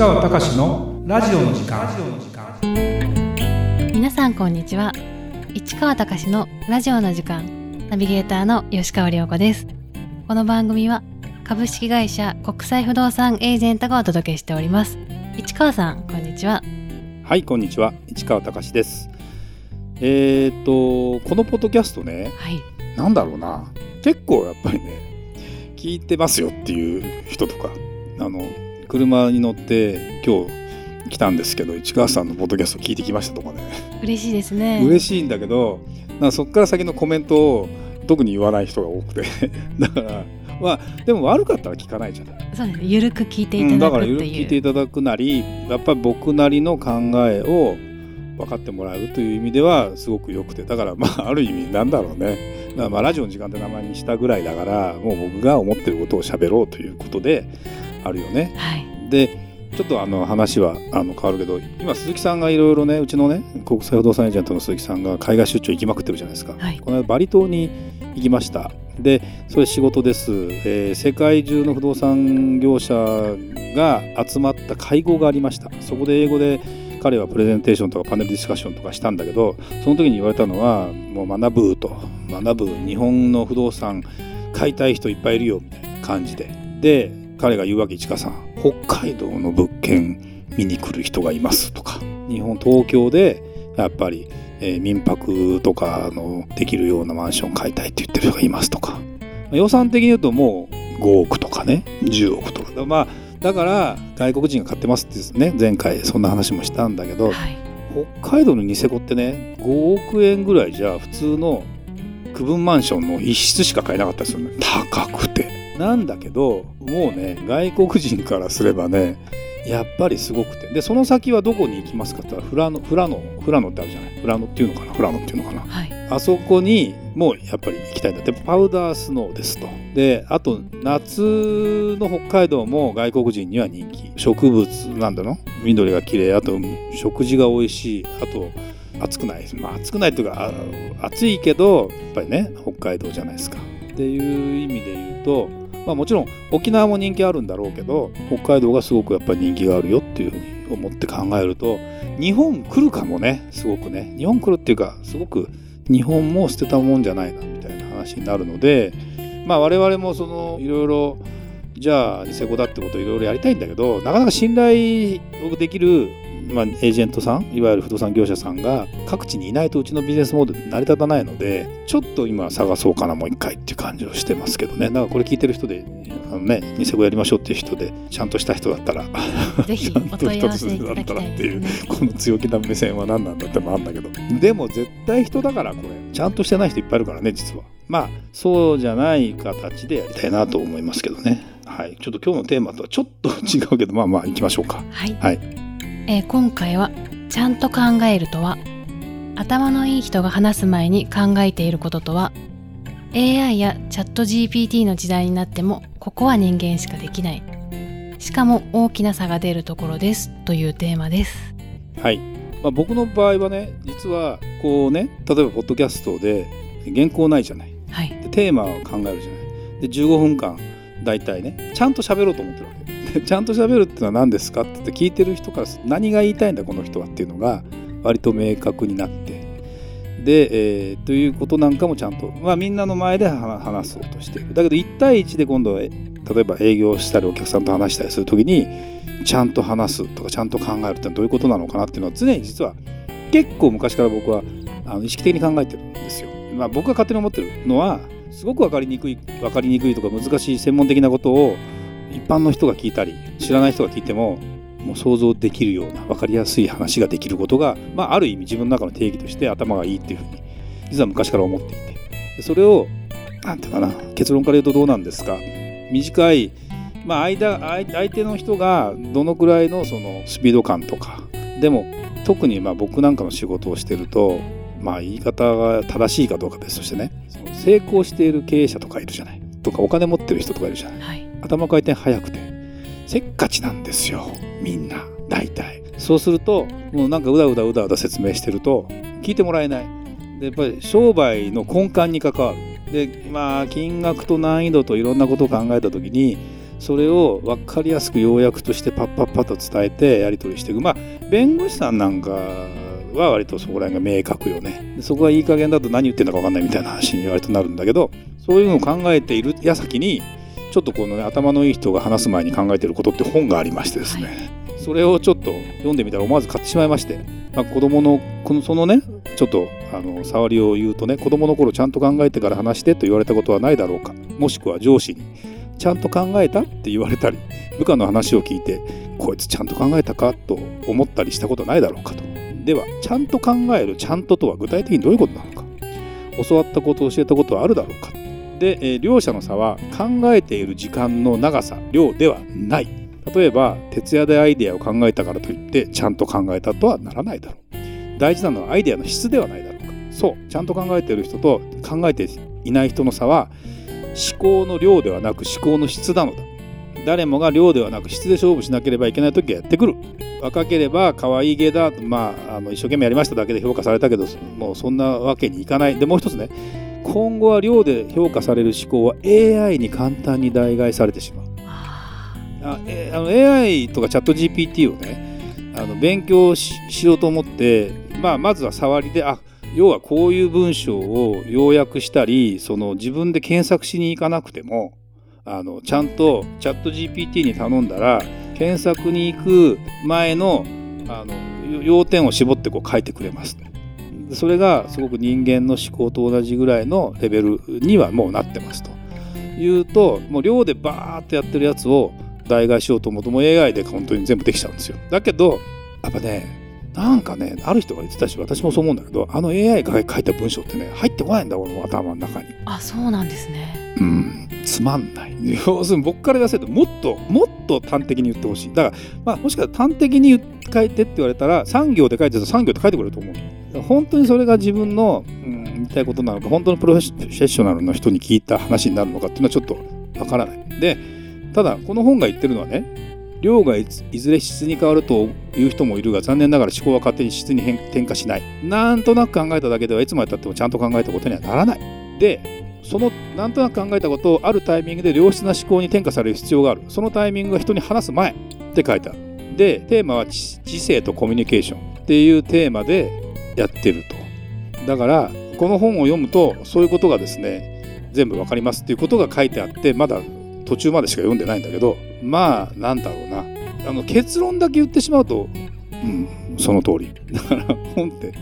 川隆のラジオの時間。皆さんこんにちは。市川隆のラジオの時間。ナビゲーターの吉川良子です。この番組は株式会社国際不動産エージェントがお届けしております。市川さんこんにちは。はいこんにちは。市川隆です。えー、っとこのポッドキャストねはい。なんだろうな。結構やっぱりね聞いてますよっていう人とかあの車に乗って今日来たんですけど市川さんのポッドキャスト聞いてきましたとかね嬉しいですね。嬉しいんだけどなんかそっから先のコメントを特に言わない人が多くて。だからまあでも悪かったら聞かないじゃない。そうですね。ゆるく聞いていうん、ただからいろだくっていう、いろ聞いていただくなりやっぱり僕なりの考えを分かってもらうという意味ではすごく良くて。だからまあ ある意味なんだろうね。まあラジオの時間って名前にしたぐらいだからもう僕が思ってることを喋ろうということであるよね。はい。でちょっとあの話はあの変わるけど今鈴木さんがいろいろねうちのね国際不動産エージェントの鈴木さんが海外出張行きまくってるじゃないですか。はい。この間バリ島に行きました。でそれ仕事です、えー世界中の不動産業者が集まった会合がありました。そこで英語で彼はプレゼンテーションとかパネルディスカッションとかしたんだけどその時に言われたのはもう学ぶと学ぶ日本の不動産買いたい人いっぱいいるよみたいな感じで。で彼が言うわけ市川さん。北海道の物件見に来る人がいますとか。日本東京でやっぱりえー民泊とかのできるようなマンション買いたいって言ってる人がいますとか。予算的に言うともう5億とかね。10億とか。まあだから外国人が買ってますってね。前回そんな話もしたんだけど。はい。北海道のニセコってね5億円ぐらいじゃ普通の区分マンションの一室しか買えなかったですよね。高くてなんだけどもうね外国人からすればねやっぱりすごくて。でその先はどこに行きますかって言ったらフラノフラノフラノってあるじゃない？フラノっていうのかな？フラノっていうのかな？はい。あそこにもうやっぱり行きたいんだって。パウダースノーですと。であと夏の北海道も外国人には人気。植物なんだの？緑が綺麗。あと食事が美味しい。あと暑くない？まあ暑くないっていうかあ暑いけどやっぱりね北海道じゃないですか。っていう意味で言うとまあもちろん沖縄も人気あるんだろうけど北海道がすごくやっぱり人気があるよっていうふうに思って考えると日本来るかもねすごくね。日本来るっていうかすごく日本も捨てたもんじゃないなみたいな話になるのでまあ我々もそのいろいろじゃあニセコだってことをいろいろやりたいんだけどなかなか信頼できる、まあ、エージェントさんいわゆる不動産業者さんが各地にいないとうちのビジネスモデル成り立たないのでちょっと今探そうかなもう一回っていう感じをしてますけどね。だからこれ聞いてる人であのねニセコやりましょうっていう人でちゃんとした人だったらぜひ ちゃんおと一つだったらっていうね。この強気な目線は何なんだってもあるんだけど。でも絶対人だからこれちゃんとしてない人いっぱいいるからね実は。まあそうじゃない形でやりたいなと思いますけどね。はい。ちょっと今日のテーマとはちょっと違うけどまあまあ行きましょうか。はい、はいえー今回は「ちゃんと考えるとは」頭のいい人が話す前に考えていることとは AI やチャット GPT の時代になってもここは人間しかできない。しかも大きな差が出るところですというテーマです。はい、まあ、僕の場合はね実はこうね例えばポッドキャストで原稿ないじゃない。はい。でテーマを考えるじゃない。で15分間大体ねちゃんと喋ろうと思ってるわけ。で ちゃんと喋るってのは何ですかって聞いてる人から何が言いたいんだこの人はっていうのが割と明確になってで、えーということなんかもちゃんと、まあ、みんなの前で話そうとしているだけど1対1で今度は例えば営業したりお客さんと話したりする時にちゃんと話すとかちゃんと考えるってのはどういうことなのかなっていうのは常に実は結構昔から僕はあの意識的に考えてるんですよ。まあ、僕が勝手に思ってるのはすごく分かりにくい分かりにくいとか難しい専門的なことを一般の人が聞いたり知らない人が聞いてももう想像できるような分かりやすい話ができることが、まあ、ある意味自分の中の定義として頭がいいっていうふうに実は昔から思っていて。それをなんていうかな結論から言うとどうなんですか。短い、まあ間、相相手の人がどのくらいのそのスピード感とかでも特にまあ僕なんかの仕事をしてるとまあ言い方が正しいかどうか別としてねその成功している経営者とかいるじゃない。とかお金持ってる人とかいるじゃない。はい。頭回転早くて。せっかちなんですよみんな大体。そうするともうなんかうだうだうだうだ説明してると聞いてもらえない。でやっぱり商売の根幹に関わる。でまあ金額と難易度といろんなことを考えた時にそれを分かりやすく要約としてパッパッパッと伝えてやり取りしていく。まあ弁護士さんなんかは割とそこら辺が明確よね。そこがいい加減だと何言ってんだか分かんないみたいな話に割となるんだけどそういうのを考えている矢先にちょっとこのね頭のいい人が話す前に考えていることって本がありましてですね、はい、それをちょっと読んでみたら思わず買ってしまいまして、まあ、子供のこのそのねちょっとあの触りを言うとね子供の頃ちゃんと考えてから話してと言われたことはないだろうか。もしくは上司にちゃんと考えたって言われたり部下の話を聞いてこいつちゃんと考えたかと思ったりしたことないだろうかと。ではちゃんと考えるちゃんととは具体的にどういうことなのか。教わったことを教えたことはあるだろうかで、えー、両者の差は考えている時間の長さ量ではない。例えば徹夜でアイデアを考えたからといってちゃんと考えたとはならないだろう。大事なのはアイデアの質ではないだろうか。そうちゃんと考えている人と考えていない人の差は思考の量ではなく思考の質なのだ。誰もが量ではなく質で勝負しなければいけない時がやってくる。若ければ可愛い芸だまああの一生懸命やりましただけで評価されたけどもうそんなわけにいかない。でもう一つね今後は量で評価される思考は AI に簡単に代替されてしまうあえあの AI とかチャット GPT をねあの勉強しようと思って、まあ、まずは触りであ要はこういう文章を要約したりその自分で検索しに行かなくてもあのちゃんとチャット GPT に頼んだら検索に行く前のあの要点を絞ってこう書いてくれます。それがすごく人間の思考と同じぐらいのレベルにはもうなってますというともう量でバーってやってるやつを代替しようと思うともう AI で本当に全部できちゃうんですよ。だけどやっぱねなんかねある人が言ってたし私もそう思うんだけどあの AI が書いた文章ってね入ってこないんだ俺の頭の中に。あそうなんですね。うんつまんない。要するに僕から言わせるともっともっと端的に言ってほしい。だから、まあ、もしかしたら端的に書いてって言われたら3行で書いてると3行で書いてくれると思う。本当にそれが自分の、うん、言いたいことなのか本当のプロフェッショナルの人に聞いた話になるのかっていうのはちょっとわからない。でただこの本が言ってるのはね量がいずれ質に変わるという人もいるが残念ながら思考は勝手に質に転化しない。なんとなく考えただけではいつまでたってもちゃんと考えたことにはならない。でそのなんとなく考えたことをあるタイミングで良質な思考に転化される必要がある。そのタイミングが人に話す前って書いてある。でテーマは知性とコミュニケーションっていうテーマでやってると。だからこの本を読むとそういうことがですね全部わかりますっていうことが書いてあってまだ途中までしか読んでないんだけどまあなんだろうな。あの結論だけ言ってしまうと、うん、その通り。だから本って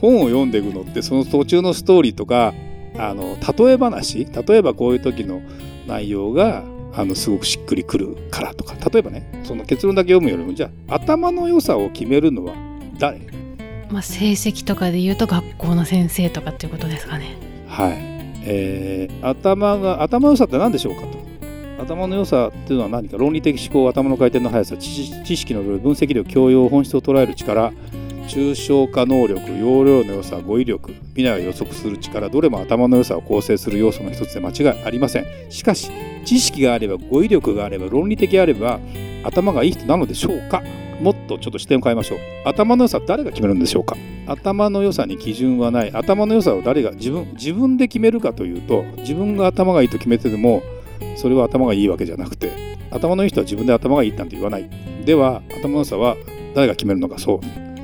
本を読んでいくのってその途中のストーリーとかあの例え話例えばこういう時の内容があのすごくしっくりくるからとか例えばねその結論だけ読むよりもじゃあ頭の良さを決めるのは誰？まあ、成績とかで言うと学校の先生とかっていうことですかね。はい、えー、頭が頭の良さって何でしょうかと。頭の良さっていうのは何か論理的思考頭の回転の速さ知識の分析力教養本質を捉える力抽象化能力容量の良さ語彙力未来を予測する力どれも頭の良さを構成する要素の一つで間違いありません。しかし知識があれば語彙力があれば論理的あれば頭がいい人なのでしょうか。もっとちょっと視点を変えましょう。頭の良さ誰が決めるんでしょうか？頭の良さに基準はない。頭の良さを誰が自分自分で決めるかというと自分が頭がいいと決めてでもそれは頭がいいわけじゃなくて頭のいい人は自分で頭がいいなんて言わない。では頭の良さは誰が決めるのかそう。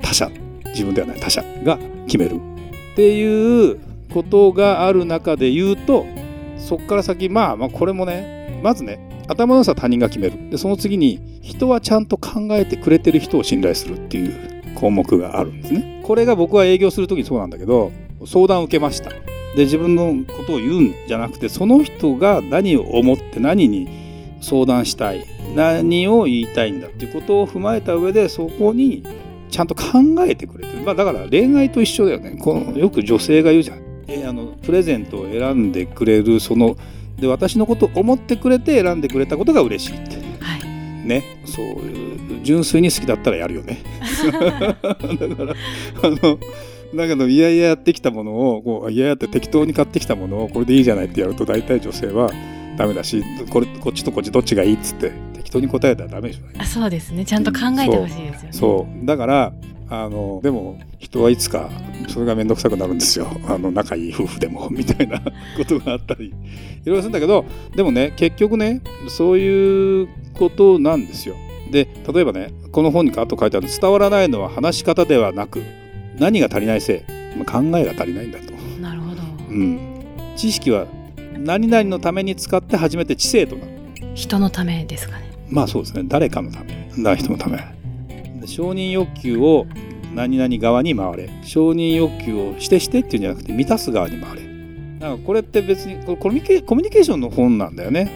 他者。自分ではない。他者が決める。っていうことがある中で言うとそこから先まあまあこれもねまずね頭の良さは他人が決める。でその次に人はちゃんと考えてくれてる人を信頼するっていう項目があるんですね。これが僕は営業する時にそうなんだけど相談を受けました。で自分のことを言うんじゃなくてその人が何を思って何に相談したい何を言いたいんだっていうことを踏まえた上でそこにちゃんと考えてくれてる、まあ、だから恋愛と一緒だよね。このよく女性が言うじゃん、えあのプレゼントを選んでくれるそので私のことを思ってくれて選んでくれたことが嬉しいって、はい、ね。そういう純粋に好きだったらやるよね。だからあのだけどいやいややってきたものをこういやいやって適当に買ってきたものをこれでいいじゃないってやると大体女性はダメだしこれこっちとこっちどっちがいいっつって適当に答えたらダメでしょ、あそうですね。ちゃんと考えてほしいですよね。そう。だからあのでも人はいつかそれが面倒くさくなるんですよ。あの仲いい夫婦でも みたいな ことがあったりいろいろするんだけどでもね結局ねそういうことなんですよ。で例えばねこの本に後書いてある伝わらないのは話し方ではなく何が足りないせい考えが足りないんだと。なるほど、うん、知識は何々のために使って初めて知性となる。人のためですかね。まあそうですね。誰かのため。誰人のため。で承認欲求を何々側に回れ。承認欲求をしてしてっていうんじゃなくて満たす側に回れ。なんかこれって別にコミケコミュニケーションの本なんだよね。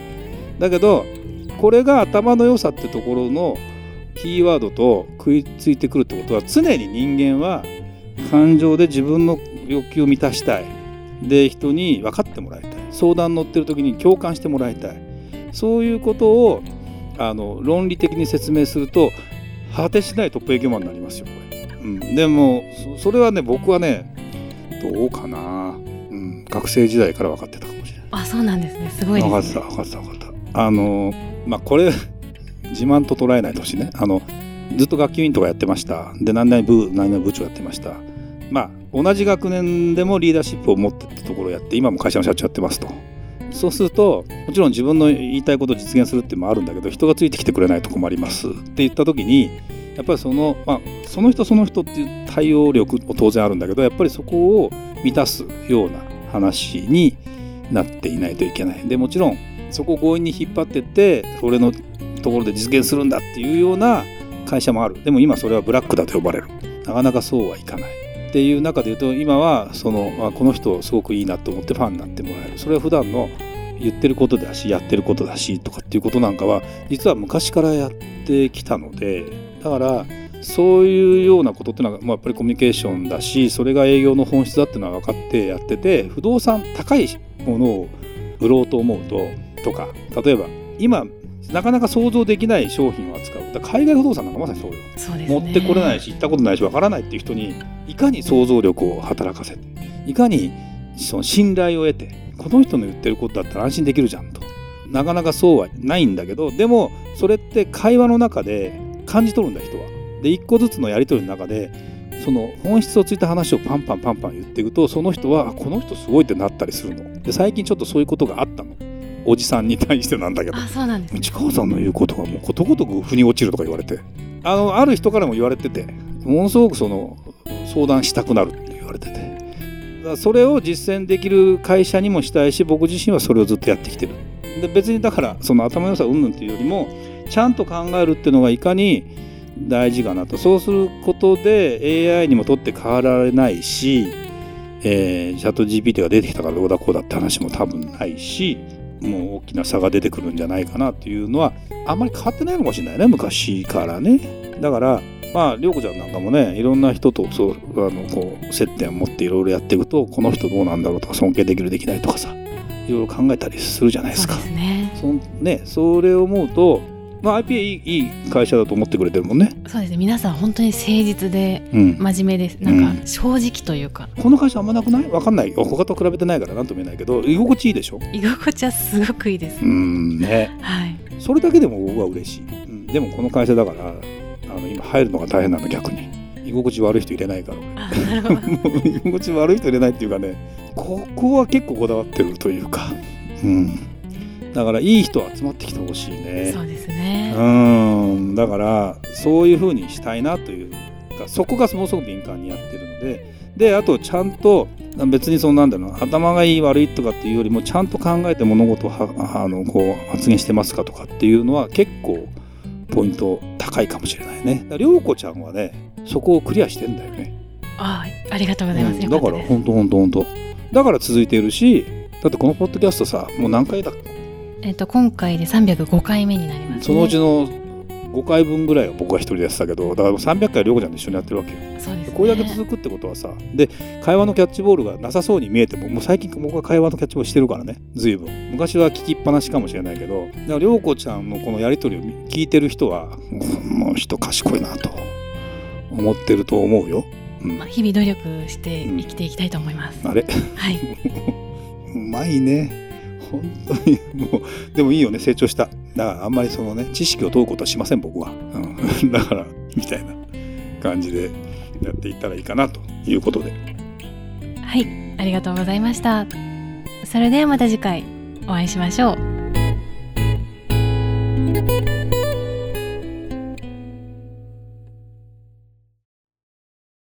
だけどこれが頭の良さってところのキーワードと食いついてくるってことは常に人間は感情で自分の欲求を満たしたい。で人に分かってもらいたい。相談乗ってる時に共感してもらいたい。そういうことをあの論理的に説明すると果てしないトップ営業マンになりますよこれ、うん、でもそれはね僕はねどうかな、うん、学生時代から分かってたかもしれない。あそうなんですね。すごいね。分かってた分かってた分かった。あのまあこれ自慢と捉えないでほしいね。あのずっと学級委員とかやってました。で何々部何々部長やってました。まあ同じ学年でもリーダーシップを持ってってところをやって今も会社の社長やってますとそうするともちろん自分の言いたいことを実現するっていうのもあるんだけど人がついてきてくれないと困りますって言った時にやっぱりその、まあ、その人その人っていう対応力も当然あるんだけどやっぱりそこを満たすような話になっていないといけない。でもちろんそこを強引に引っ張ってって俺のところで実現するんだっていうような会社もある。でも今それはブラックだと呼ばれる。なかなかそうはいかない。っていう中で言うと今はその、まあ、この人すごくいいなと思ってファンになってもらえる。それは普段の言ってることだしやってることだしとかっていうことなんかは実は昔からやってきたのでだからそういうようなことっていうのは、まあ、やっぱりコミュニケーションだしそれが営業の本質だっていうのは分かってやってて不動産高いものを売ろうと思うととか例えば今なかなか想像できない商品を扱う。だ海外不動産なんかまさにそうよ。ね、持ってこれないし行ったことないしわからないっていう人にいかに想像力を働かせていかにその信頼を得てこの人の言ってることだったら安心できるじゃんとなかなかそうはないんだけどでもそれって会話の中で感じ取るんだ人は。で一個ずつのやり取りの中でその本質をついた話をパンパンパンパン言っていくとその人はこの人すごいってなったりするの。で最近ちょっとそういうことがあったの。おじさんに対してなんだけどあそうなんです、内川さんの言うことがもうことごとく腑に落ちるとか言われてあのある人からも言われててものすごくその相談したくなるって言われててそれを実践できる会社にもしたいし僕自身はそれをずっとやってきてる。で別にだからその頭の良さ云々っていうよりもちゃんと考えるっていうのがいかに大事かなと。そうすることで AI にもとって変わられないし、えー、チャット GPT が出てきたからどうだこうだって話も多分ないしもう大きな差が出てくるんじゃないかなっていうのはあんまり変わってないのかもしれないね昔からね。だからまあ涼子ちゃんなんかもねいろんな人とそうあのこう接点を持っていろいろやっていくとこの人どうなんだろうとか尊敬できるできないとかさいろいろ考えたりするじゃないですか。そうですね。そねそれを思うと、まあ、IPA いいいい会社だと思ってくれてるもんね。そうですね。皆さん本当に誠実でうん、真面目です、なんか正直というか。この会社あんまなくない？わかんない。よ他と比べてないから何とも言えないけど居心地いいでしょ？居心地はすごくいいです、うんね。はい。それだけでも僕は嬉しい、うん、でもこの会社だからあの今入るのが大変なの逆に。居心地悪い人入れないから。居心地悪い人入れないっていうかねここは結構こだわってるというか。うん。だからいい人集まってきてほしいね。そうですね、うん。だからそういうふうにしたいなというかそこがものすごく敏感にやってるので。であとちゃんと別にそのなんだろうな頭がいい悪いとかっていうよりもちゃんと考えて物事をはあのこう発言してますかとかっていうのは結構ポイント高いかもしれないね。だから涼子ちゃんはねそこをクリアしてんだよね。あありがとうございます、うんだから本当本当本当だから続いているしだってこのポッドキャストさもう何回だえっと今回で305回目になります、ね、そのうちの5回分ぐらいは僕が一人でやってたけどだからもう300回涼子ちゃんと一緒にやってるわけよ。そうですね。これだけ続くってことはさで会話のキャッチボールがなさそうに見えてももう最近僕は会話のキャッチボールしてるからね。随分。昔は聞きっぱなしかもしれないけどだから涼子ちゃんのこのやり取りを聞いてる人はもう人賢いなと思ってると思うよ。うん。まあ、日々努力して生きていきたいと思います、あれ？はい、うまいね。本当に。もうでもいいよね。成長しただからあんまりそのね知識を問うことはしません僕は、うん、だからみたいな感じでやっていったらいいかなということで。はい。ありがとうございました。それではまた次回お会いしましょう。